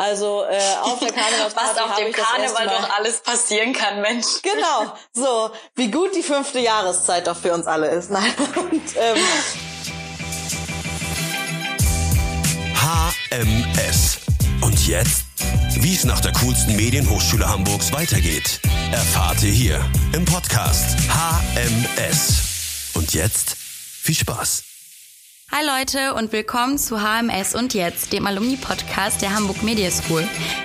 Also äh, auf der Karnevalsparty Was auf dem Karneval doch alles passieren kann, Mensch. Genau, so wie gut die fünfte Jahreszeit doch für uns alle ist. Nein. Und, ähm, HMS. Und jetzt? Wie es nach der coolsten Medienhochschule Hamburgs weitergeht, erfahrt ihr hier im Podcast HMS. Und jetzt viel Spaß. Hi Leute und willkommen zu HMS und jetzt, dem Alumni-Podcast der Hamburg Media School.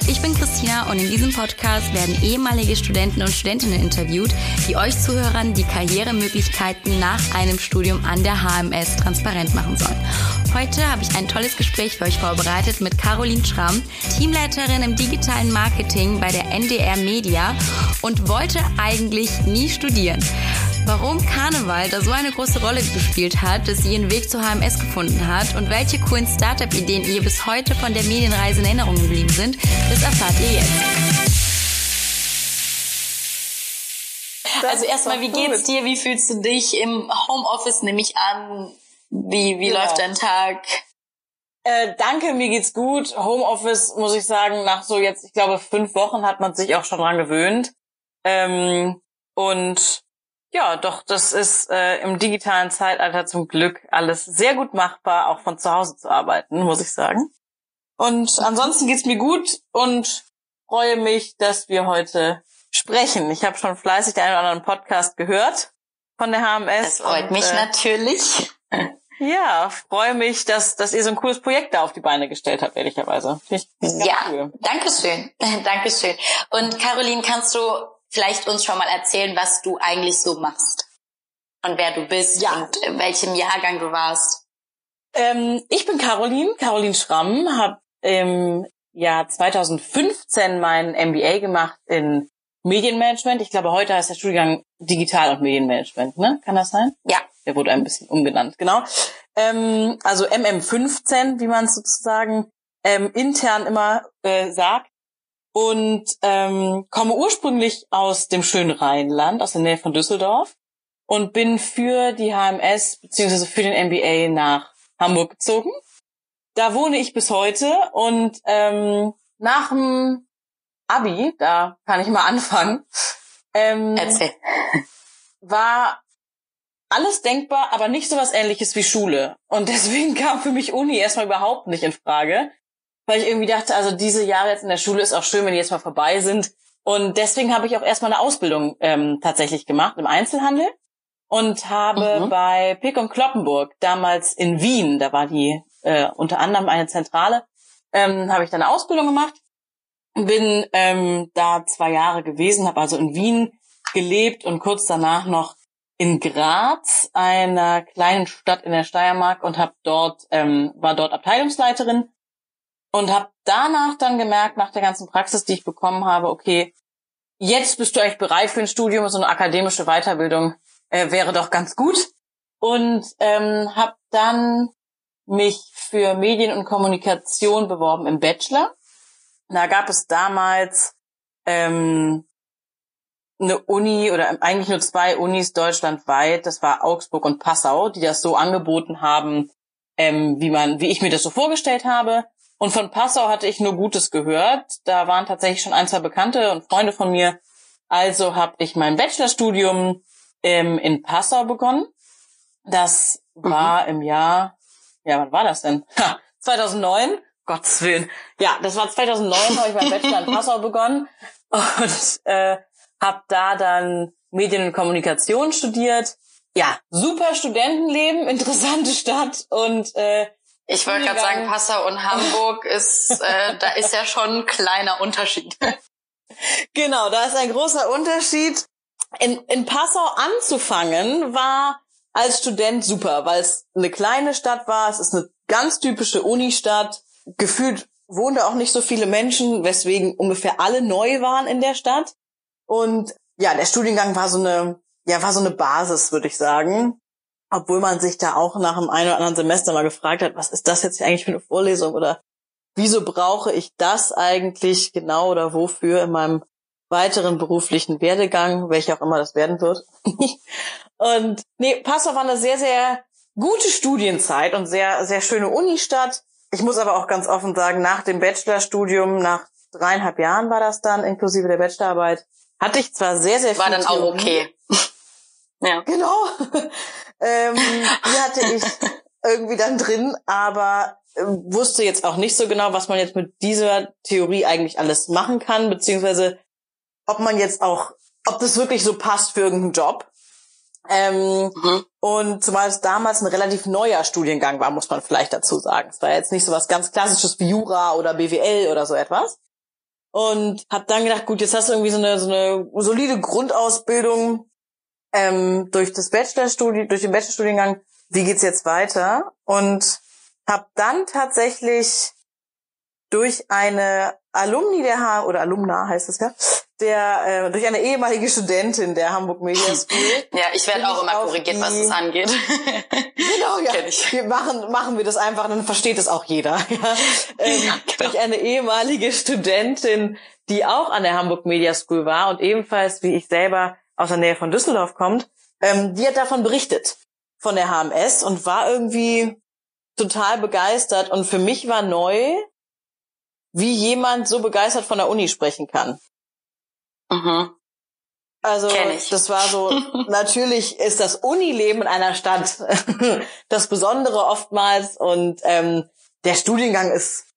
Ich bin Christina und in diesem Podcast werden ehemalige Studenten und Studentinnen interviewt, die euch Zuhörern die Karrieremöglichkeiten nach einem Studium an der HMS transparent machen sollen. Heute habe ich ein tolles Gespräch für euch vorbereitet mit Caroline Schramm, Teamleiterin im digitalen Marketing bei der NDR Media und wollte eigentlich nie studieren. Warum Karneval da so eine große Rolle gespielt hat, dass sie ihren Weg zur HMS gefunden hat und welche coolen Startup-Ideen ihr bis heute von der Medienreise in Erinnerung geblieben sind, das erfahrt ihr jetzt. Also erstmal, wie geht's dir? Wie fühlst du dich im Homeoffice? Nehme ich an. Wie, wie genau. läuft dein Tag? Äh, danke, mir geht's gut. Homeoffice, muss ich sagen, nach so jetzt, ich glaube, fünf Wochen hat man sich auch schon dran gewöhnt. Ähm, und ja, doch, das ist äh, im digitalen Zeitalter zum Glück alles sehr gut machbar, auch von zu Hause zu arbeiten, muss ich sagen. Und ansonsten geht's mir gut und freue mich, dass wir heute sprechen. Ich habe schon fleißig den einen oder anderen Podcast gehört von der HMS. Das freut und, mich äh, natürlich. Ja, freue mich, dass, dass ihr so ein cooles Projekt da auf die Beine gestellt habt, ehrlicherweise. ja, cool. danke schön. danke schön. Und Caroline, kannst du vielleicht uns schon mal erzählen, was du eigentlich so machst und wer du bist ja. und in welchem Jahrgang du warst. Ähm, ich bin Caroline, Caroline Schramm, habe im Jahr 2015 mein MBA gemacht in Medienmanagement. Ich glaube, heute heißt der Studiengang Digital- und Medienmanagement, ne? Kann das sein? Ja. Der wurde ein bisschen umgenannt, genau. Ähm, also MM15, wie man es sozusagen ähm, intern immer äh, sagt und ähm, komme ursprünglich aus dem schönen Rheinland, aus der Nähe von Düsseldorf und bin für die HMS beziehungsweise für den MBA nach Hamburg gezogen. Da wohne ich bis heute und ähm, nach dem Abi, da kann ich mal anfangen, ähm, Erzähl. war alles denkbar, aber nicht so was ähnliches wie Schule. Und deswegen kam für mich Uni erstmal überhaupt nicht in Frage weil ich irgendwie dachte, also diese Jahre jetzt in der Schule ist auch schön, wenn die jetzt mal vorbei sind. Und deswegen habe ich auch erstmal eine Ausbildung ähm, tatsächlich gemacht im Einzelhandel und habe mhm. bei Pick und Kloppenburg damals in Wien, da war die äh, unter anderem eine Zentrale, ähm, habe ich dann eine Ausbildung gemacht. Bin ähm, da zwei Jahre gewesen, habe also in Wien gelebt und kurz danach noch in Graz, einer kleinen Stadt in der Steiermark und habe dort ähm, war dort Abteilungsleiterin und habe danach dann gemerkt, nach der ganzen Praxis, die ich bekommen habe, okay, jetzt bist du eigentlich bereit für ein Studium, so eine akademische Weiterbildung äh, wäre doch ganz gut. Und ähm, habe dann mich für Medien und Kommunikation beworben im Bachelor. Da gab es damals ähm, eine Uni oder eigentlich nur zwei Unis deutschlandweit, das war Augsburg und Passau, die das so angeboten haben, ähm, wie man, wie ich mir das so vorgestellt habe. Und von Passau hatte ich nur Gutes gehört. Da waren tatsächlich schon ein, zwei Bekannte und Freunde von mir. Also habe ich mein Bachelorstudium ähm, in Passau begonnen. Das war mhm. im Jahr, ja, wann war das denn? Ha, 2009. Gottes Willen. Ja, das war 2009, habe ich mein Bachelor in Passau begonnen und äh, habe da dann Medien und Kommunikation studiert. Ja, super Studentenleben, interessante Stadt und äh, ich wollte gerade sagen, Passau und Hamburg ist, äh, da ist ja schon ein kleiner Unterschied. Genau, da ist ein großer Unterschied. In, in Passau anzufangen war als Student super, weil es eine kleine Stadt war. Es ist eine ganz typische Unistadt. Gefühlt wohnen da auch nicht so viele Menschen, weswegen ungefähr alle neu waren in der Stadt. Und ja, der Studiengang war so eine, ja, war so eine Basis, würde ich sagen obwohl man sich da auch nach dem einen oder anderen Semester mal gefragt hat, was ist das jetzt eigentlich für eine Vorlesung oder wieso brauche ich das eigentlich genau oder wofür in meinem weiteren beruflichen Werdegang, welcher auch immer das werden wird. und nee, Passau war eine sehr, sehr gute Studienzeit und sehr, sehr schöne Unistadt. ich muss aber auch ganz offen sagen, nach dem Bachelorstudium, nach dreieinhalb Jahren war das dann, inklusive der Bachelorarbeit, hatte ich zwar sehr, sehr viel. War dann auch okay. ja. Genau. Ähm, die hatte ich irgendwie dann drin, aber äh, wusste jetzt auch nicht so genau, was man jetzt mit dieser Theorie eigentlich alles machen kann, beziehungsweise ob man jetzt auch, ob das wirklich so passt für irgendeinen Job. Ähm, mhm. Und zumal es damals ein relativ neuer Studiengang war, muss man vielleicht dazu sagen. Es war jetzt nicht so was ganz Klassisches wie Jura oder BWL oder so etwas. Und habe dann gedacht, gut, jetzt hast du irgendwie so eine, so eine solide Grundausbildung ähm, durch das Bachelorstudium, durch den Bachelorstudiengang. Wie geht's jetzt weiter? Und habe dann tatsächlich durch eine Alumni der H oder Alumna heißt es ja, der äh, durch eine ehemalige Studentin der Hamburg Media School. ja, ich werde auch immer korrigiert, was das angeht. genau, ja. Wir machen machen wir das einfach, dann versteht es auch jeder. Ja. Ähm, ja, genau. Durch eine ehemalige Studentin, die auch an der Hamburg Media School war und ebenfalls wie ich selber aus der Nähe von Düsseldorf kommt, ähm, die hat davon berichtet von der HMS und war irgendwie total begeistert und für mich war neu, wie jemand so begeistert von der Uni sprechen kann. Mhm. Also das war so, natürlich ist das Unileben in einer Stadt das Besondere oftmals und ähm, der Studiengang ist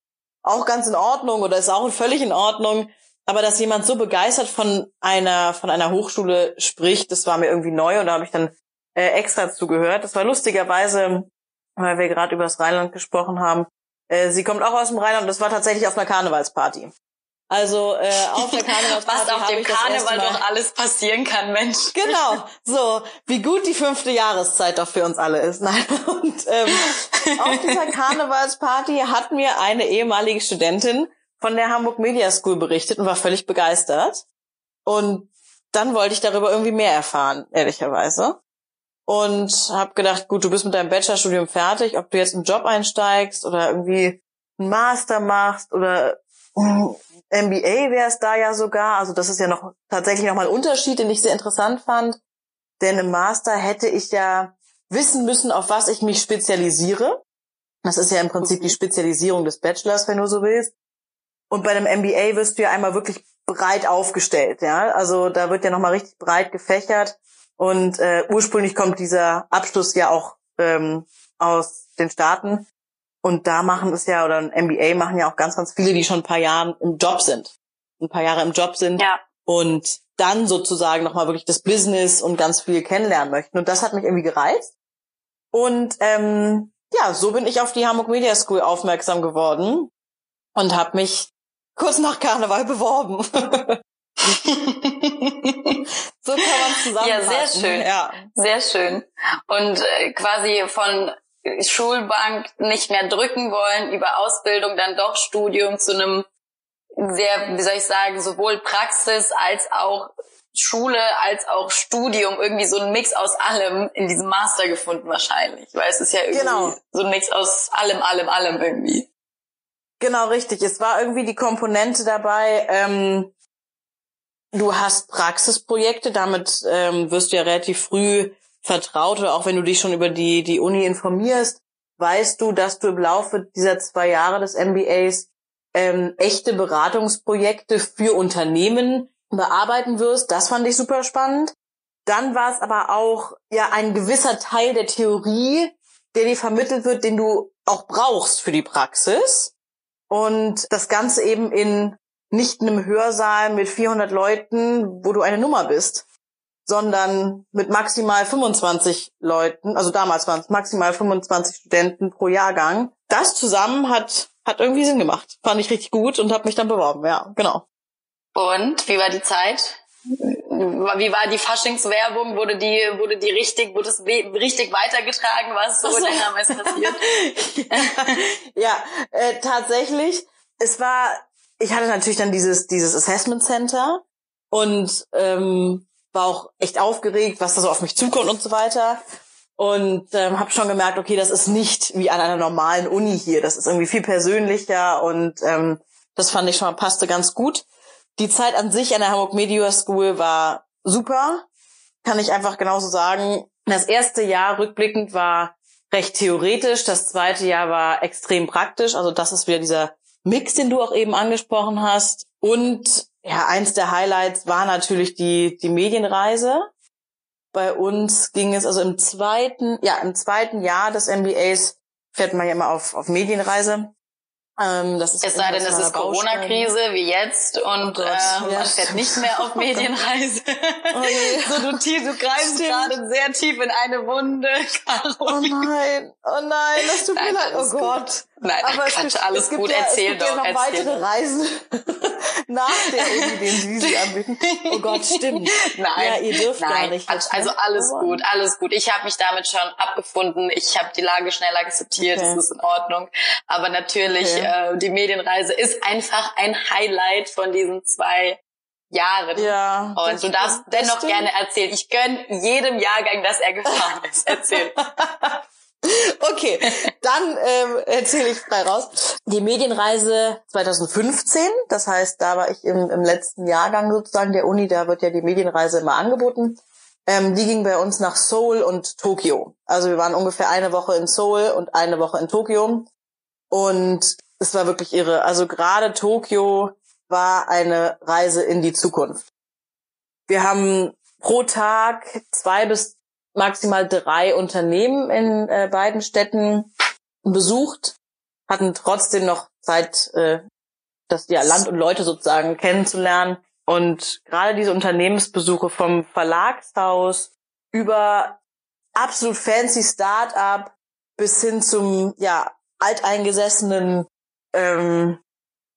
auch ganz in Ordnung oder ist auch völlig in Ordnung. Aber dass jemand so begeistert von einer von einer Hochschule spricht, das war mir irgendwie neu und da habe ich dann äh, extra zugehört. Das war lustigerweise, weil wir gerade über das Rheinland gesprochen haben. Äh, sie kommt auch aus dem Rheinland und das war tatsächlich auf einer Karnevalsparty. Also äh, auf der Karnevalsparty Was auf dem Karneval doch alles passieren kann, Mensch. Genau, so wie gut die fünfte Jahreszeit doch für uns alle ist. Nein. Und ähm, auf dieser Karnevalsparty hat mir eine ehemalige Studentin von der Hamburg Media School berichtet und war völlig begeistert. Und dann wollte ich darüber irgendwie mehr erfahren, ehrlicherweise. Und habe gedacht, gut, du bist mit deinem Bachelorstudium fertig, ob du jetzt einen Job einsteigst oder irgendwie einen Master machst oder MBA wäre es da ja sogar. Also das ist ja noch tatsächlich nochmal ein Unterschied, den ich sehr interessant fand. Denn im Master hätte ich ja wissen müssen, auf was ich mich spezialisiere. Das ist ja im Prinzip die Spezialisierung des Bachelors, wenn du so willst. Und bei einem MBA wirst du ja einmal wirklich breit aufgestellt, ja. Also da wird ja nochmal richtig breit gefächert. Und äh, ursprünglich kommt dieser Abschluss ja auch ähm, aus den Staaten. Und da machen es ja, oder ein MBA machen ja auch ganz, ganz viele, die schon ein paar Jahre im Job sind. Ein paar Jahre im Job sind. Ja. Und dann sozusagen nochmal wirklich das Business und ganz viel kennenlernen möchten. Und das hat mich irgendwie gereizt. Und ähm, ja, so bin ich auf die Hamburg Media School aufmerksam geworden und habe mich kurz nach Karneval beworben. so kann man zusammenfassen. Ja, sehr schön. Ja. Sehr schön. Und äh, quasi von Schulbank nicht mehr drücken wollen, über Ausbildung dann doch Studium zu einem sehr, wie soll ich sagen, sowohl Praxis als auch Schule als auch Studium irgendwie so ein Mix aus allem in diesem Master gefunden wahrscheinlich, weil es ist ja irgendwie genau. so ein Mix aus allem, allem, allem irgendwie. Genau, richtig. Es war irgendwie die Komponente dabei, ähm, du hast Praxisprojekte, damit ähm, wirst du ja relativ früh vertraut oder auch wenn du dich schon über die, die Uni informierst, weißt du, dass du im Laufe dieser zwei Jahre des MBAs ähm, echte Beratungsprojekte für Unternehmen bearbeiten wirst. Das fand ich super spannend. Dann war es aber auch ja ein gewisser Teil der Theorie, der dir vermittelt wird, den du auch brauchst für die Praxis. Und das Ganze eben in nicht einem Hörsaal mit 400 Leuten, wo du eine Nummer bist, sondern mit maximal 25 Leuten, also damals waren es maximal 25 Studenten pro Jahrgang. Das zusammen hat hat irgendwie Sinn gemacht. Fand ich richtig gut und habe mich dann beworben, ja, genau. Und wie war die Zeit? Wie war die Faschingswerbung? Wurde die, wurde die richtig, wurde es richtig weitergetragen? Was so, so. damals passiert? ja, ja äh, tatsächlich. Es war, ich hatte natürlich dann dieses, dieses Assessment Center und ähm, war auch echt aufgeregt, was da so auf mich zukommt und so weiter. Und ähm, habe schon gemerkt, okay, das ist nicht wie an einer normalen Uni hier. Das ist irgendwie viel persönlicher und ähm, das fand ich schon mal passte ganz gut. Die Zeit an sich an der Hamburg Media School war super, kann ich einfach genauso sagen. Das erste Jahr rückblickend war recht theoretisch. Das zweite Jahr war extrem praktisch. Also das ist wieder dieser Mix, den du auch eben angesprochen hast. Und ja, eins der Highlights war natürlich die, die Medienreise. Bei uns ging es also im zweiten, ja, im zweiten Jahr des MBAs fährt man ja immer auf, auf Medienreise. Ähm, das ist es sei denn, es ist Corona-Krise wie jetzt und oh äh, man fährt nicht mehr auf Medienreise. Oh so, du, tief, du greifst gerade sehr tief in eine Wunde. Caroline. Oh nein, oh nein, das tut mir leid. Oh Gott. Nein, Aber Quatsch, gibt, alles gut, ja, erzähl es gibt doch. Ja noch weitere doch. Reisen nach der Uni, den Sie sie anbieten. Oh Gott, stimmt. Nein, ja, ihr dürft nein, gar nicht. Quatsch, also alles Aber gut, alles gut. Ich habe mich damit schon abgefunden. Ich habe die Lage schnell akzeptiert, okay. das ist in Ordnung. Aber natürlich, okay. äh, die Medienreise ist einfach ein Highlight von diesen zwei Jahren. Ja. Und du darfst dennoch gerne erzählen. Ich gönn jedem Jahrgang, dass er gefahren ist. Erzähl. Okay, dann ähm, erzähle ich frei raus. Die Medienreise 2015, das heißt, da war ich im, im letzten Jahrgang sozusagen der Uni, da wird ja die Medienreise immer angeboten. Ähm, die ging bei uns nach Seoul und Tokio. Also wir waren ungefähr eine Woche in Seoul und eine Woche in Tokio. Und es war wirklich irre. Also gerade Tokio war eine Reise in die Zukunft. Wir haben pro Tag zwei bis maximal drei Unternehmen in äh, beiden Städten besucht, hatten trotzdem noch Zeit, äh, das ja Land und Leute sozusagen kennenzulernen. Und gerade diese Unternehmensbesuche vom Verlagshaus über absolut fancy Start-up bis hin zum ja alteingesessenen ähm,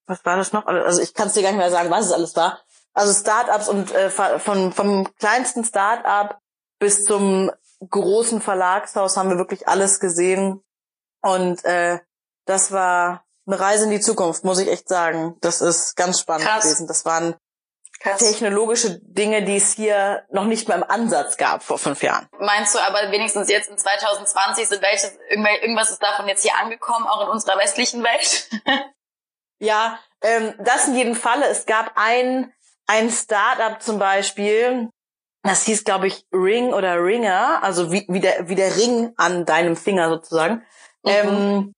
was war das noch? Also ich kann es dir gar nicht mehr sagen, was es alles war. Also Startups und äh, von vom kleinsten Startup bis zum großen Verlagshaus haben wir wirklich alles gesehen. Und äh, das war eine Reise in die Zukunft, muss ich echt sagen. Das ist ganz spannend Krass. gewesen. Das waren Krass. technologische Dinge, die es hier noch nicht mal im Ansatz gab vor fünf Jahren. Meinst du aber wenigstens jetzt in 2020 sind welches, irgendwas ist davon jetzt hier angekommen, auch in unserer westlichen Welt? ja, ähm, das in jedem Falle. Es gab ein, ein Startup zum Beispiel, das hieß, glaube ich, Ring oder Ringer, also wie, wie, der, wie der Ring an deinem Finger sozusagen. Mhm. Ähm,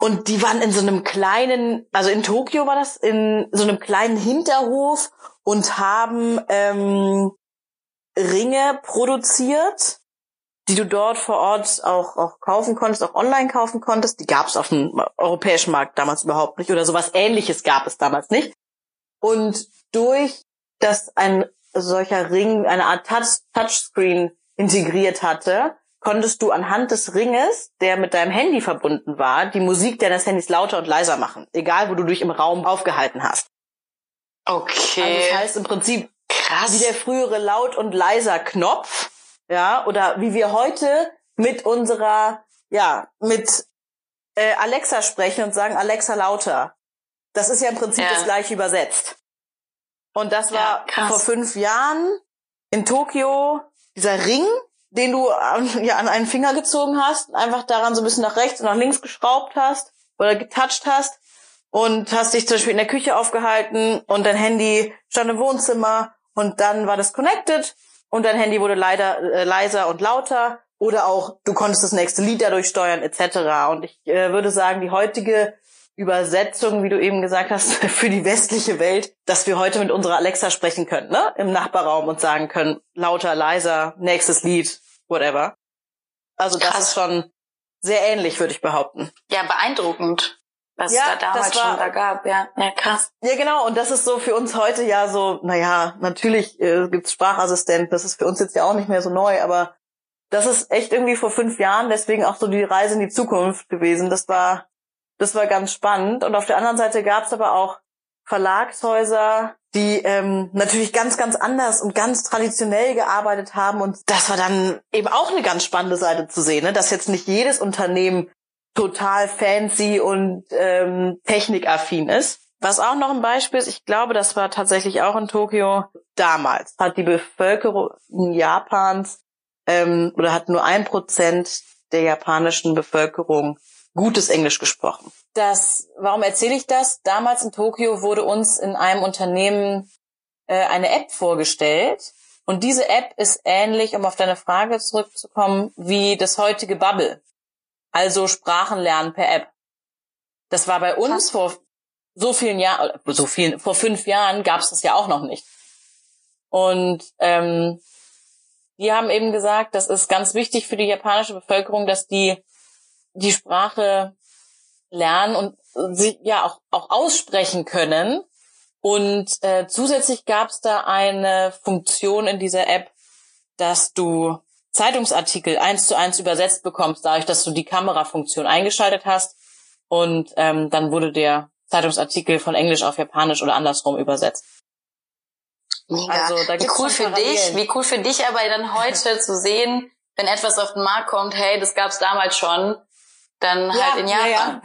und die waren in so einem kleinen, also in Tokio war das, in so einem kleinen Hinterhof und haben ähm, Ringe produziert, die du dort vor Ort auch, auch kaufen konntest, auch online kaufen konntest. Die gab es auf dem europäischen Markt damals überhaupt nicht oder sowas ähnliches gab es damals nicht. Und durch das ein solcher Ring eine Art Touch Touchscreen integriert hatte, konntest du anhand des Ringes, der mit deinem Handy verbunden war, die Musik deines Handys lauter und leiser machen, egal wo du dich im Raum aufgehalten hast. Okay. Also das heißt im Prinzip Krass. wie der frühere laut und leiser Knopf, ja, oder wie wir heute mit unserer, ja, mit äh, Alexa sprechen und sagen Alexa lauter. Das ist ja im Prinzip ja. das gleiche übersetzt. Und das war ja, vor fünf Jahren in Tokio dieser Ring, den du ja, an einen Finger gezogen hast, einfach daran so ein bisschen nach rechts und nach links geschraubt hast oder getoucht hast und hast dich zum Beispiel in der Küche aufgehalten und dein Handy stand im Wohnzimmer und dann war das connected und dein Handy wurde leider äh, leiser und lauter oder auch du konntest das nächste Lied dadurch steuern etc. Und ich äh, würde sagen, die heutige Übersetzung, wie du eben gesagt hast, für die westliche Welt, dass wir heute mit unserer Alexa sprechen können, ne? Im Nachbarraum und sagen können, lauter, leiser, nächstes Lied, whatever. Also das Krass. ist schon sehr ähnlich, würde ich behaupten. Ja, beeindruckend, was ja, es da damals war, schon da gab. Ja, ja, krass. Ja, genau. Und das ist so für uns heute ja so, naja, natürlich äh, gibt's Sprachassistenten, das ist für uns jetzt ja auch nicht mehr so neu, aber das ist echt irgendwie vor fünf Jahren, deswegen auch so die Reise in die Zukunft gewesen. Das war das war ganz spannend. Und auf der anderen Seite gab es aber auch Verlagshäuser, die ähm, natürlich ganz, ganz anders und ganz traditionell gearbeitet haben. Und das war dann eben auch eine ganz spannende Seite zu sehen, ne? dass jetzt nicht jedes Unternehmen total fancy und ähm, technikaffin ist. Was auch noch ein Beispiel ist, ich glaube, das war tatsächlich auch in Tokio damals, hat die Bevölkerung Japans ähm, oder hat nur ein Prozent der japanischen Bevölkerung gutes Englisch gesprochen. Das, warum erzähle ich das? Damals in Tokio wurde uns in einem Unternehmen äh, eine App vorgestellt Und diese App ist ähnlich, um auf deine Frage zurückzukommen, wie das heutige Bubble. Also Sprachenlernen per App. Das war bei uns vor so vielen Jahren, so vielen, vor fünf Jahren gab es das ja auch noch nicht. Und ähm, die haben eben gesagt, das ist ganz wichtig für die japanische Bevölkerung, dass die die Sprache lernen und sich ja auch, auch aussprechen können. Und äh, zusätzlich gab es da eine Funktion in dieser App, dass du Zeitungsartikel eins zu eins übersetzt bekommst, dadurch, dass du die Kamerafunktion eingeschaltet hast. Und ähm, dann wurde der Zeitungsartikel von Englisch auf Japanisch oder andersrum übersetzt. Mega. Also, da gibt's wie cool für dich, wie cool für dich aber dann heute zu sehen, wenn etwas auf den Markt kommt, hey, das gab's damals schon, dann ja, halt in Japan.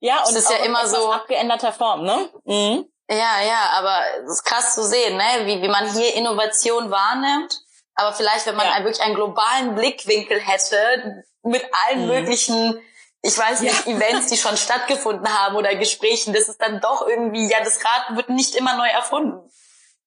Ja, ja. und es ist ja immer so abgeänderter Form, ne? Mhm. Ja, ja, aber es ist krass zu sehen, ne, wie, wie man hier Innovation wahrnimmt. Aber vielleicht, wenn man ja. wirklich einen globalen Blickwinkel hätte, mit allen mhm. möglichen ich weiß nicht, ja. Events, die schon stattgefunden haben oder Gesprächen, das ist dann doch irgendwie, ja, das Rad wird nicht immer neu erfunden.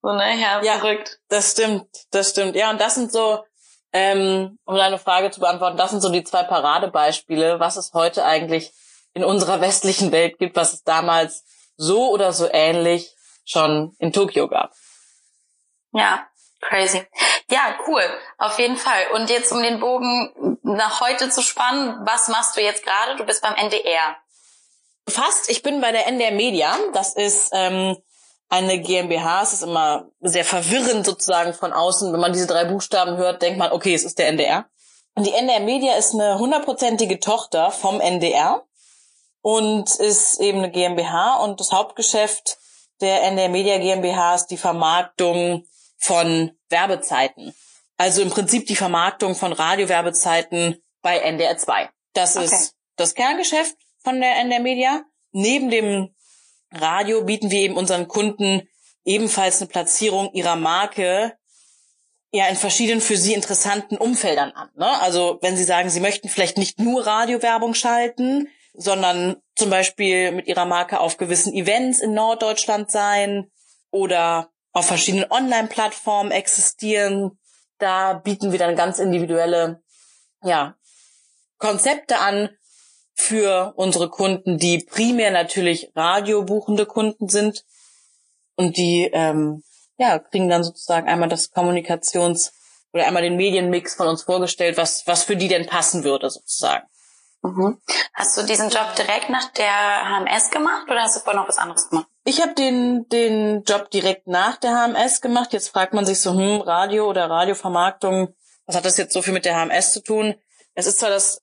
So, ne, ja, ja verrückt. Das stimmt, das stimmt. Ja, und das sind so, ähm, um deine Frage zu beantworten, das sind so die zwei Paradebeispiele, was es heute eigentlich in unserer westlichen Welt gibt, was es damals so oder so ähnlich schon in Tokio gab. Ja, Crazy. Ja, cool. Auf jeden Fall. Und jetzt, um den Bogen nach heute zu spannen, was machst du jetzt gerade? Du bist beim NDR. Fast. Ich bin bei der NDR Media. Das ist ähm, eine GmbH. Es ist immer sehr verwirrend sozusagen von außen. Wenn man diese drei Buchstaben hört, denkt man, okay, es ist der NDR. Und die NDR Media ist eine hundertprozentige Tochter vom NDR und ist eben eine GmbH. Und das Hauptgeschäft der NDR Media GmbH ist die Vermarktung von Werbezeiten. Also im Prinzip die Vermarktung von Radiowerbezeiten bei NDR 2. Das okay. ist das Kerngeschäft von der NDR Media. Neben dem Radio bieten wir eben unseren Kunden ebenfalls eine Platzierung ihrer Marke ja in verschiedenen für sie interessanten Umfeldern an. Ne? Also wenn sie sagen, sie möchten vielleicht nicht nur Radiowerbung schalten, sondern zum Beispiel mit ihrer Marke auf gewissen Events in Norddeutschland sein oder auf verschiedenen Online-Plattformen existieren. Da bieten wir dann ganz individuelle, ja, Konzepte an für unsere Kunden, die primär natürlich radiobuchende Kunden sind und die ähm, ja kriegen dann sozusagen einmal das Kommunikations- oder einmal den Medienmix von uns vorgestellt, was was für die denn passen würde sozusagen. Mhm. Hast du diesen Job direkt nach der HMS gemacht oder hast du vorher noch was anderes gemacht? Ich habe den, den Job direkt nach der HMS gemacht. Jetzt fragt man sich so, hm, Radio oder Radiovermarktung, was hat das jetzt so viel mit der HMS zu tun? Es ist zwar das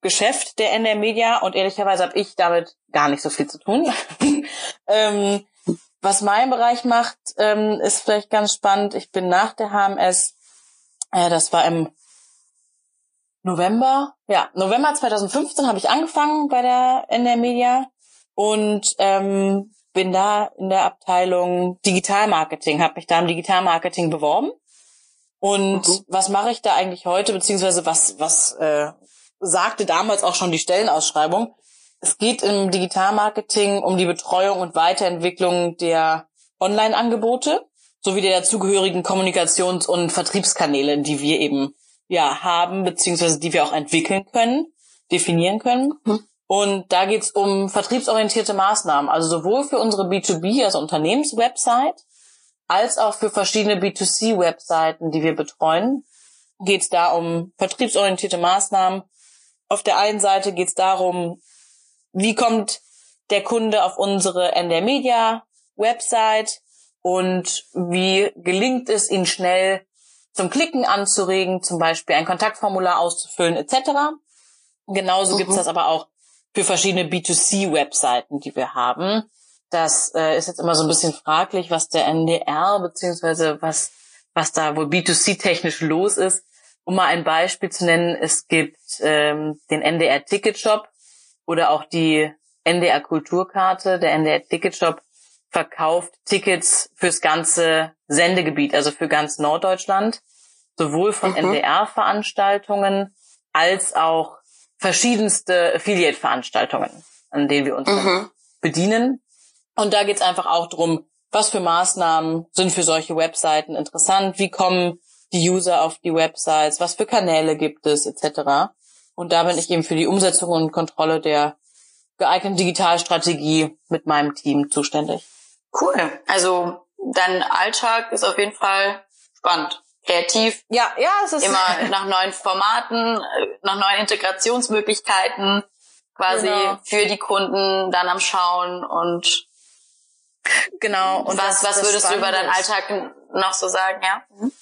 Hauptgeschäft der NR Media und ehrlicherweise habe ich damit gar nicht so viel zu tun. ähm, was mein Bereich macht, ähm, ist vielleicht ganz spannend. Ich bin nach der HMS, äh, das war im November, ja, November 2015 habe ich angefangen bei der NR Media und ähm, bin da in der Abteilung Digitalmarketing, habe mich da im Digitalmarketing beworben. Und mhm. was mache ich da eigentlich heute, beziehungsweise was, was äh, sagte damals auch schon die Stellenausschreibung? Es geht im Digitalmarketing um die Betreuung und Weiterentwicklung der Online-Angebote sowie der dazugehörigen Kommunikations- und Vertriebskanäle, die wir eben ja haben, beziehungsweise die wir auch entwickeln können, definieren können. Mhm. Und da geht's um vertriebsorientierte Maßnahmen, also sowohl für unsere B2B, also Unternehmenswebsite, als auch für verschiedene B2C-Webseiten, die wir betreuen, geht's da um vertriebsorientierte Maßnahmen. Auf der einen Seite geht's darum, wie kommt der Kunde auf unsere NDR Media Website und wie gelingt es, ihn schnell zum Klicken anzuregen, zum Beispiel ein Kontaktformular auszufüllen etc. Genauso mhm. gibt's das aber auch für verschiedene B2C-Webseiten, die wir haben. Das äh, ist jetzt immer so ein bisschen fraglich, was der NDR beziehungsweise was was da wohl B2C-technisch los ist. Um mal ein Beispiel zu nennen, es gibt ähm, den NDR Ticketshop oder auch die NDR Kulturkarte. Der NDR Ticketshop verkauft Tickets fürs ganze Sendegebiet, also für ganz Norddeutschland, sowohl von mhm. NDR-Veranstaltungen als auch verschiedenste Affiliate-Veranstaltungen, an denen wir uns mhm. bedienen. Und da geht's einfach auch drum, was für Maßnahmen sind für solche Webseiten interessant, wie kommen die User auf die Websites, was für Kanäle gibt es, etc. Und da bin ich eben für die Umsetzung und Kontrolle der geeigneten Digitalstrategie mit meinem Team zuständig. Cool. Also dein Alltag ist auf jeden Fall spannend. Kreativ. Ja, ja, es ist immer nach neuen Formaten, äh, nach neuen Integrationsmöglichkeiten quasi genau. für die Kunden dann am Schauen und genau. Und was, was würdest du über deinen Alltag noch so sagen, ja? Mhm.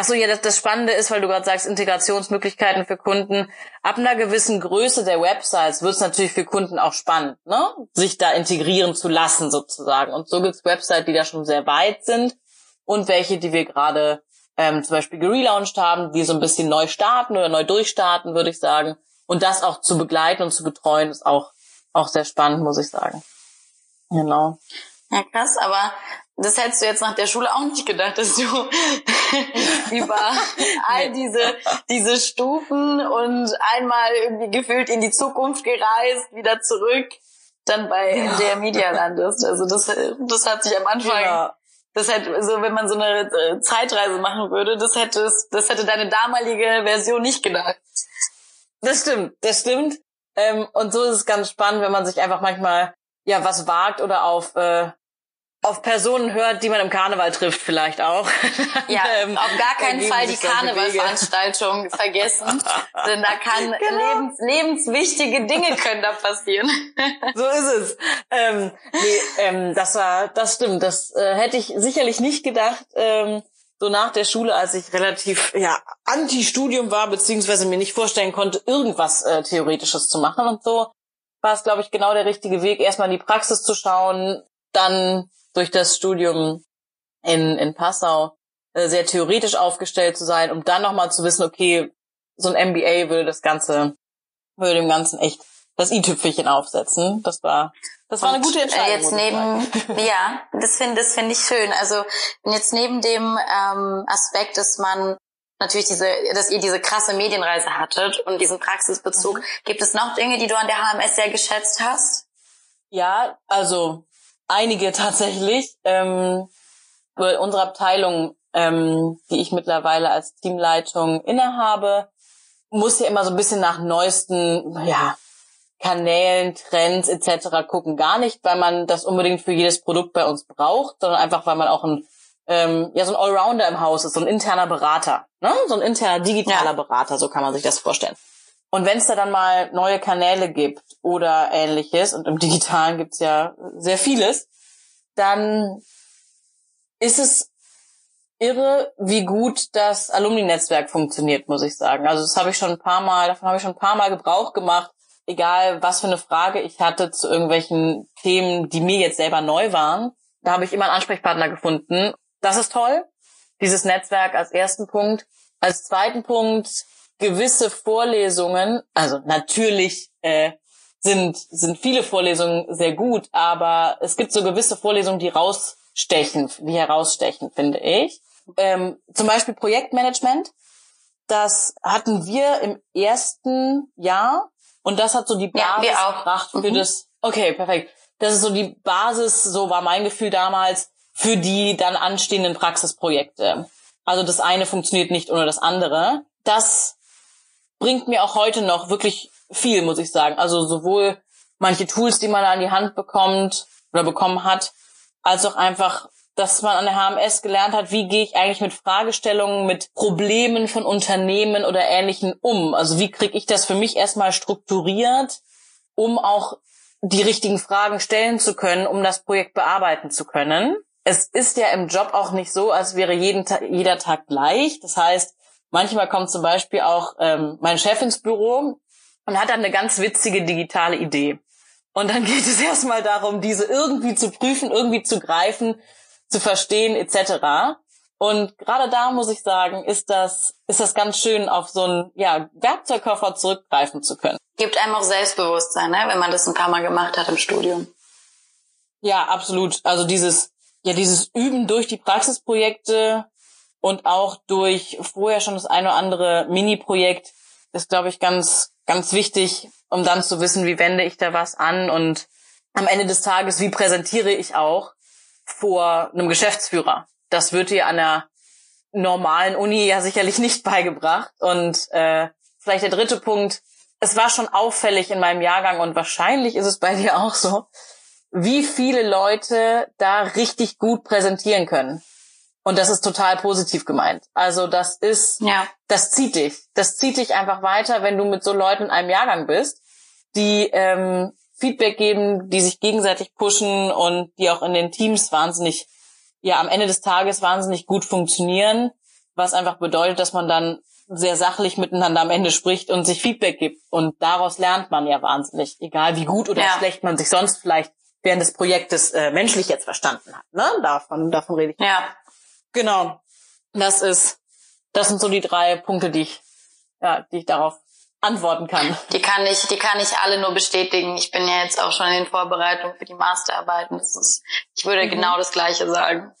Ach so, ja, das, das Spannende ist, weil du gerade sagst, Integrationsmöglichkeiten für Kunden. Ab einer gewissen Größe der Websites wird es natürlich für Kunden auch spannend, ne? sich da integrieren zu lassen sozusagen. Und so gibt's Websites, die da schon sehr weit sind und welche, die wir gerade ähm, zum Beispiel gelauncht haben, die so ein bisschen neu starten oder neu durchstarten, würde ich sagen. Und das auch zu begleiten und zu betreuen, ist auch, auch sehr spannend, muss ich sagen. Genau. Ja, krass, aber das hättest du jetzt nach der Schule auch nicht gedacht, dass du über all diese, diese Stufen und einmal irgendwie gefühlt in die Zukunft gereist, wieder zurück, dann bei ja. der Media landest. Also das, das hat sich am Anfang, ja. das hätte, so wenn man so eine äh, Zeitreise machen würde, das hätte, das hätte deine damalige Version nicht gedacht. Das stimmt, das stimmt. Ähm, und so ist es ganz spannend, wenn man sich einfach manchmal ja was wagt oder auf äh, auf Personen hört, die man im Karneval trifft, vielleicht auch. Ja, ähm, auf gar keinen Fall die Karnevalveranstaltung vergessen, denn da kann genau. lebens, lebenswichtige Dinge können da passieren. so ist es. Ähm, nee, ähm, das war, das stimmt. Das äh, hätte ich sicherlich nicht gedacht. Ähm, so nach der Schule, als ich relativ ja anti-Studium war, beziehungsweise mir nicht vorstellen konnte, irgendwas äh, Theoretisches zu machen und so, war es, glaube ich, genau der richtige Weg, erstmal in die Praxis zu schauen, dann durch das Studium in, in Passau äh, sehr theoretisch aufgestellt zu sein, um dann nochmal zu wissen, okay, so ein MBA würde das Ganze, würde dem Ganzen echt das i-Tüpfelchen aufsetzen. Das war, das war eine gute Entscheidung. Jetzt neben, ja, das finde, das finde ich schön. Also jetzt neben dem ähm, Aspekt, dass man natürlich diese, dass ihr diese krasse Medienreise hattet und diesen Praxisbezug, mhm. gibt es noch Dinge, die du an der HMS sehr geschätzt hast? Ja, also einige tatsächlich. Ähm, unsere Abteilung, ähm, die ich mittlerweile als Teamleitung innehabe, muss ja immer so ein bisschen nach neuesten ja, Kanälen, Trends etc. gucken. Gar nicht, weil man das unbedingt für jedes Produkt bei uns braucht, sondern einfach, weil man auch ein ähm, ja so ein Allrounder im Haus ist, so ein interner Berater, ne? so ein interner digitaler ja. Berater, so kann man sich das vorstellen. Und wenn es da dann mal neue Kanäle gibt oder ähnliches, und im Digitalen gibt's ja sehr vieles, dann ist es irre, wie gut das Alumni-Netzwerk funktioniert, muss ich sagen. Also das habe ich schon ein paar Mal, davon habe ich schon ein paar Mal Gebrauch gemacht, egal was für eine Frage ich hatte zu irgendwelchen Themen, die mir jetzt selber neu waren. Da habe ich immer einen Ansprechpartner gefunden. Das ist toll. Dieses Netzwerk als ersten Punkt. Als zweiten Punkt gewisse Vorlesungen, also natürlich äh, sind, sind viele Vorlesungen sehr gut, aber es gibt so gewisse Vorlesungen, die rausstechen, die herausstechen, finde ich. Ähm, zum Beispiel Projektmanagement. Das hatten wir im ersten Jahr und das hat so die Basis ja, gebracht für mhm. das. Okay, perfekt. Das ist so die Basis, so war mein Gefühl damals, für die dann anstehenden Praxisprojekte. Also das eine funktioniert nicht ohne das andere. Das bringt mir auch heute noch wirklich viel, muss ich sagen. Also sowohl manche Tools, die man an die Hand bekommt oder bekommen hat, als auch einfach, dass man an der HMS gelernt hat, wie gehe ich eigentlich mit Fragestellungen, mit Problemen von Unternehmen oder Ähnlichen um. Also wie kriege ich das für mich erstmal strukturiert, um auch die richtigen Fragen stellen zu können, um das Projekt bearbeiten zu können. Es ist ja im Job auch nicht so, als wäre jeden Ta jeder Tag gleich. Das heißt, Manchmal kommt zum Beispiel auch ähm, mein Chef ins Büro und hat dann eine ganz witzige digitale Idee. Und dann geht es erstmal darum, diese irgendwie zu prüfen, irgendwie zu greifen, zu verstehen etc. Und gerade da muss ich sagen, ist das, ist das ganz schön, auf so einen ja, Werkzeugkoffer zurückgreifen zu können. Gibt einem auch Selbstbewusstsein, ne? wenn man das ein paar Mal gemacht hat im Studium. Ja, absolut. Also dieses, ja, dieses Üben durch die Praxisprojekte, und auch durch vorher schon das eine oder andere Mini-Projekt ist, glaube ich, ganz, ganz wichtig, um dann zu wissen, wie wende ich da was an und am Ende des Tages, wie präsentiere ich auch. vor einem Geschäftsführer. Das wird dir an der normalen Uni ja sicherlich nicht beigebracht. Und äh, vielleicht der dritte Punkt, es war schon auffällig in meinem Jahrgang und wahrscheinlich ist es bei dir auch so, wie viele Leute da richtig gut präsentieren können. Und das ist total positiv gemeint. Also das ist, ja. das zieht dich. Das zieht dich einfach weiter, wenn du mit so Leuten in einem Jahrgang bist, die ähm, Feedback geben, die sich gegenseitig pushen und die auch in den Teams wahnsinnig, ja, am Ende des Tages wahnsinnig gut funktionieren, was einfach bedeutet, dass man dann sehr sachlich miteinander am Ende spricht und sich Feedback gibt. Und daraus lernt man ja wahnsinnig, egal wie gut oder ja. schlecht man sich sonst vielleicht während des Projektes äh, menschlich jetzt verstanden hat. Ne? Davon, davon rede ich. Ja. Genau. Das ist, das sind so die drei Punkte, die ich, ja, die ich darauf antworten kann. Die kann ich, die kann ich alle nur bestätigen. Ich bin ja jetzt auch schon in den Vorbereitungen für die Masterarbeiten. Das ist, ich würde mhm. genau das Gleiche sagen.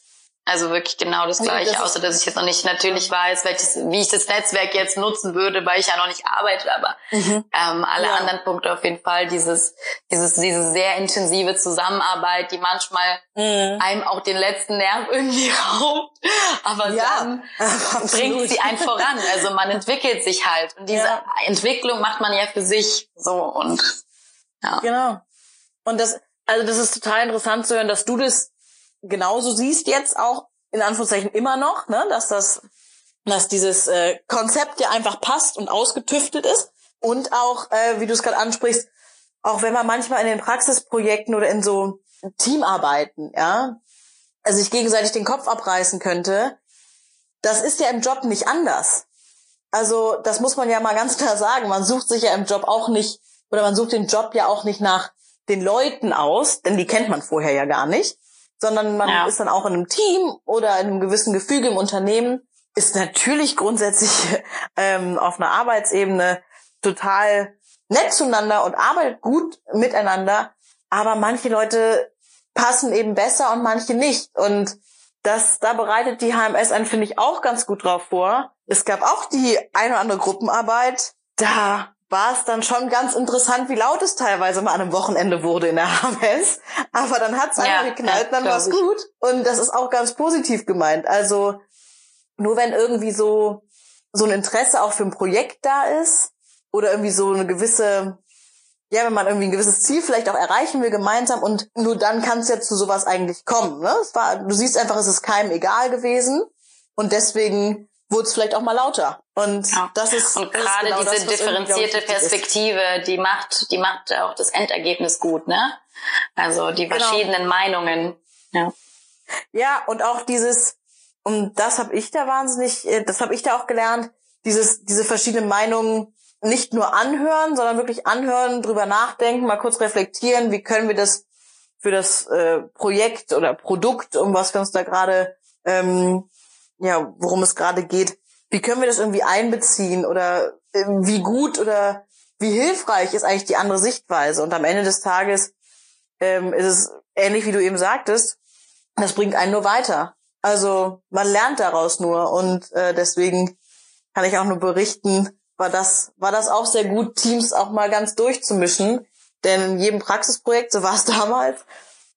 Also wirklich genau das Gleiche, das außer dass ich jetzt noch nicht natürlich weiß, welches, wie ich das Netzwerk jetzt nutzen würde, weil ich ja noch nicht arbeite, aber mhm. ähm, alle ja. anderen Punkte auf jeden Fall, dieses, dieses, diese sehr intensive Zusammenarbeit, die manchmal mhm. einem auch den letzten Nerv irgendwie raubt, aber ja, dann bringt sie einen voran. Also man entwickelt sich halt und diese ja. Entwicklung macht man ja für sich so und ja. Genau. Und das, also das ist total interessant zu hören, dass du das genauso siehst jetzt auch in Anführungszeichen immer noch, ne, dass das, dass dieses äh, Konzept ja einfach passt und ausgetüftet ist und auch, äh, wie du es gerade ansprichst, auch wenn man manchmal in den Praxisprojekten oder in so Teamarbeiten, ja, also sich gegenseitig den Kopf abreißen könnte, das ist ja im Job nicht anders. Also das muss man ja mal ganz klar sagen. Man sucht sich ja im Job auch nicht, oder man sucht den Job ja auch nicht nach den Leuten aus, denn die kennt man vorher ja gar nicht, sondern man ja. ist dann auch in einem Team oder in einem gewissen Gefüge im Unternehmen, ist natürlich grundsätzlich ähm, auf einer Arbeitsebene total nett zueinander und arbeitet gut miteinander, aber manche Leute passen eben besser und manche nicht. Und das, da bereitet die HMS einen, finde ich, auch ganz gut drauf vor. Es gab auch die eine oder andere Gruppenarbeit, da war es dann schon ganz interessant, wie laut es teilweise mal an einem Wochenende wurde in der HMS. Aber dann hat's einfach ja, geknallt, dann war's gut. Und das ist auch ganz positiv gemeint. Also nur wenn irgendwie so so ein Interesse auch für ein Projekt da ist oder irgendwie so eine gewisse, ja, wenn man irgendwie ein gewisses Ziel vielleicht auch erreichen will gemeinsam und nur dann kann es ja zu sowas eigentlich kommen. Ne? Es war, du siehst einfach, es ist keinem egal gewesen und deswegen wurde es vielleicht auch mal lauter. Und ja. das ist und gerade genau diese das, differenzierte Perspektive, ist. die macht, die macht auch das Endergebnis gut, ne? Also die genau. verschiedenen Meinungen. Ja. Ja, und auch dieses, und das habe ich da wahnsinnig, äh, das habe ich da auch gelernt, dieses, diese verschiedenen Meinungen nicht nur anhören, sondern wirklich anhören, drüber nachdenken, mal kurz reflektieren, wie können wir das für das äh, Projekt oder Produkt, um was wir uns da gerade ähm, ja, worum es gerade geht. Wie können wir das irgendwie einbeziehen oder äh, wie gut oder wie hilfreich ist eigentlich die andere Sichtweise? Und am Ende des Tages ähm, ist es ähnlich wie du eben sagtest, das bringt einen nur weiter. Also man lernt daraus nur und äh, deswegen kann ich auch nur berichten, war das war das auch sehr gut, Teams auch mal ganz durchzumischen, denn in jedem Praxisprojekt, so war es damals,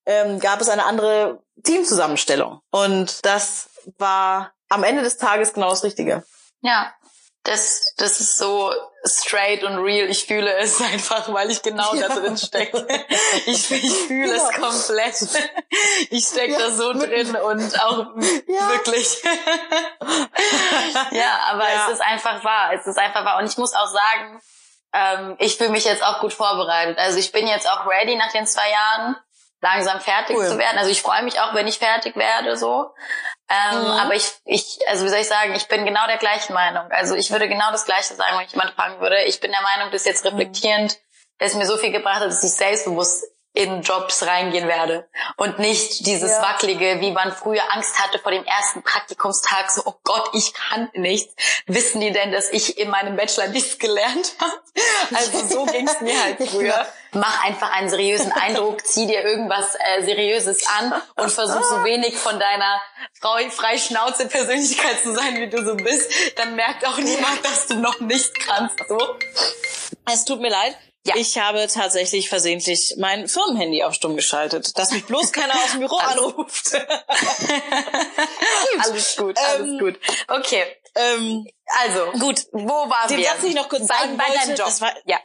ähm, gab es eine andere Teamzusammenstellung und das war am Ende des Tages genau das Richtige. Ja, das, das ist so straight und real. Ich fühle es einfach, weil ich genau ja. da drin stecke. Ich, ich fühle ja. es komplett. Ich stecke ja. da so drin und auch wirklich. ja, aber es ist einfach wahr. Es ist einfach wahr. Und ich muss auch sagen, ähm, ich fühle mich jetzt auch gut vorbereitet. Also ich bin jetzt auch ready nach den zwei Jahren langsam fertig cool. zu werden. Also ich freue mich auch, wenn ich fertig werde, so. Ähm, mhm. Aber ich, ich, also wie soll ich sagen, ich bin genau der gleichen Meinung. Also ich würde genau das Gleiche sagen, wenn ich jemand fragen würde. Ich bin der Meinung, das ist jetzt reflektierend, dass mir so viel gebracht hat, dass ich selbstbewusst in Jobs reingehen werde und nicht dieses ja. wackelige, wie man früher Angst hatte vor dem ersten Praktikumstag, so, oh Gott, ich kann nichts. Wissen die denn, dass ich in meinem Bachelor nichts gelernt habe? Also so ging's mir halt früher. Mach einfach einen seriösen Eindruck, zieh dir irgendwas äh, Seriöses an und versuch so wenig von deiner frei, frei Schnauze Persönlichkeit zu sein, wie du so bist. Dann merkt auch niemand, dass du noch nicht kannst, so. Es tut mir leid Ja. Ich habe tatsächlich versehentlich mein Firmenhandy auf stumm geschaltet, dass mich bloß keiner aus dem Büro anruft. alles gut, alles ähm, gut. Okay. Ähm, also, gut, wo waren den wir? Den Satz, ich noch kurz bei, sagen bei wollte, deinem Job. War, ja.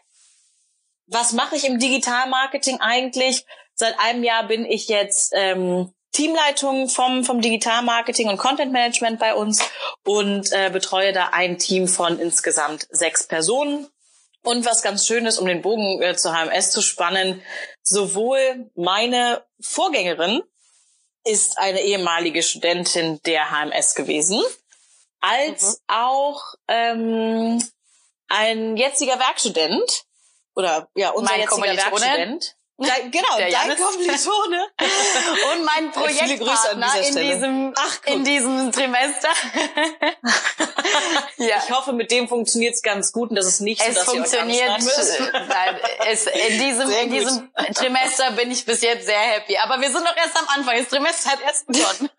Was mache ich im Digitalmarketing eigentlich? Seit einem Jahr bin ich jetzt ähm, Teamleitung vom, vom Digitalmarketing und Content Management bei uns und äh, betreue da ein Team von insgesamt sechs Personen. Und was ganz schön ist, um den Bogen äh, zur HMS zu spannen, sowohl meine Vorgängerin ist eine ehemalige Studentin der HMS gewesen, als mhm. auch ähm, ein jetziger Werkstudent oder ja unser mein jetziger Werkstudent Dein, genau, der dein Kommilitone. Und mein Projektpartner in diesem, Ach, in diesem Trimester. ja. Ich hoffe, mit dem funktioniert es ganz gut und das ist nicht so, es dass funktioniert, ihr euch Nein, es, in diesem, in diesem Trimester bin ich bis jetzt sehr happy. Aber wir sind noch erst am Anfang. Das Trimester hat erst begonnen.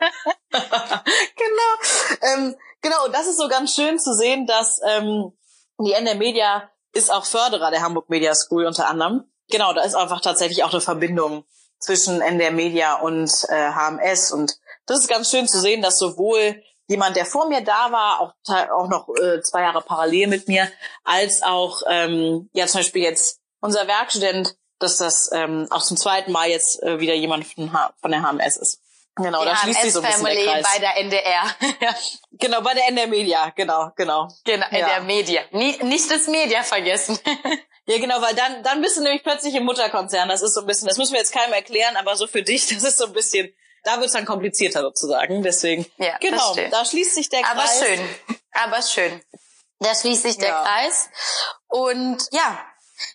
genau. Ähm, genau, und das ist so ganz schön zu sehen, dass ähm, die NR Media ist auch Förderer der Hamburg Media School unter anderem genau, da ist einfach tatsächlich auch eine Verbindung zwischen NDR Media und äh, HMS. Und das ist ganz schön zu sehen, dass sowohl jemand, der vor mir da war, auch, auch noch äh, zwei Jahre parallel mit mir, als auch ähm, ja zum Beispiel jetzt unser Werkstudent, dass das ähm, auch zum zweiten Mal jetzt äh, wieder jemand von, H von der HMS ist. Genau, Die da schließt sich so ein bisschen der Kreis. bei der NDR. genau, bei der NDR Media, genau, genau. Genau, ja. NDR Media. Nie, nicht das Media vergessen. Ja, genau, weil dann, dann bist du nämlich plötzlich im Mutterkonzern. Das ist so ein bisschen, das müssen wir jetzt keinem erklären, aber so für dich, das ist so ein bisschen, da wird's dann komplizierter sozusagen. Deswegen, ja, genau, da schließt sich der Kreis. Aber schön, aber schön. Da schließt sich der ja. Kreis. Und ja,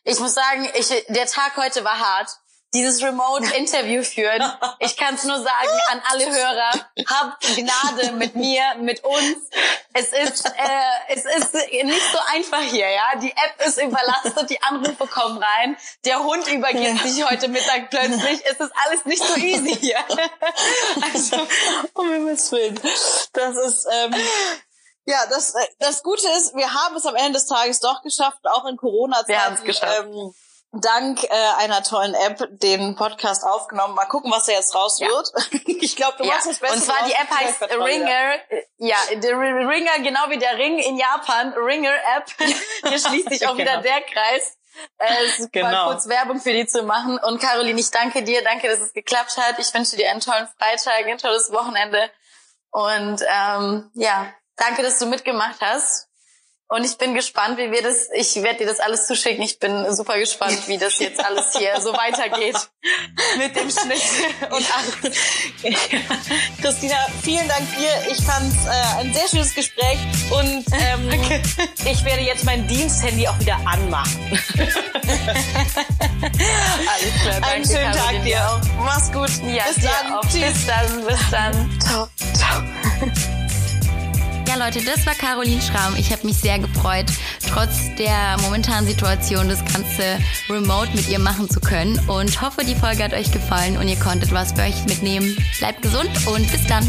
ich muss sagen, ich, der Tag heute war hart dieses Remote-Interview führen. Ich kann es nur sagen an alle Hörer, habt Gnade mit mir, mit uns. Es ist, äh, es ist nicht so einfach hier, ja. Die App ist überlastet, die Anrufe kommen rein, der Hund übergibt sich heute Mittag plötzlich. Es ist alles nicht so easy hier. also, um Himmels Willen. Das ist, ähm, ja, das, äh, das Gute ist, wir haben es am Ende des Tages doch geschafft, auch in Corona-Zeiten. Wir haben es geschafft. Ähm, dank äh, einer tollen App den Podcast aufgenommen. Mal gucken, was da jetzt raus ja. wird. ich glaube, du ja. machst das Beste. Und zwar die App heißt Ringer. Ja, der Ringer, genau wie der Ring in Japan. Ringer App. Hier schließt sich auch wieder genau. der Kreis. Äh, genau. mal kurz Werbung für die zu machen. Und Caroline, ich danke dir. Danke, dass es geklappt hat. Ich wünsche dir einen tollen Freitag, ein tolles Wochenende. Und ähm, ja, danke, dass du mitgemacht hast. Und ich bin gespannt, wie wir das, ich werde dir das alles zuschicken. Ich bin super gespannt, wie das jetzt alles hier so weitergeht mit dem Schnitt und alles. Christina, vielen Dank dir. Ich fand äh, ein sehr schönes Gespräch und ähm, okay. ich werde jetzt mein Diensthandy auch wieder anmachen. alles klar, danke. Einen schönen. Tag dir auch. Mach's gut. Ja, bis dann. Bis dann, bis dann. Ciao. Ciao. Ja, Leute, das war Caroline Schramm. Ich habe mich sehr gefreut, trotz der momentanen Situation das Ganze remote mit ihr machen zu können und hoffe, die Folge hat euch gefallen und ihr konntet was für euch mitnehmen. Bleibt gesund und bis dann.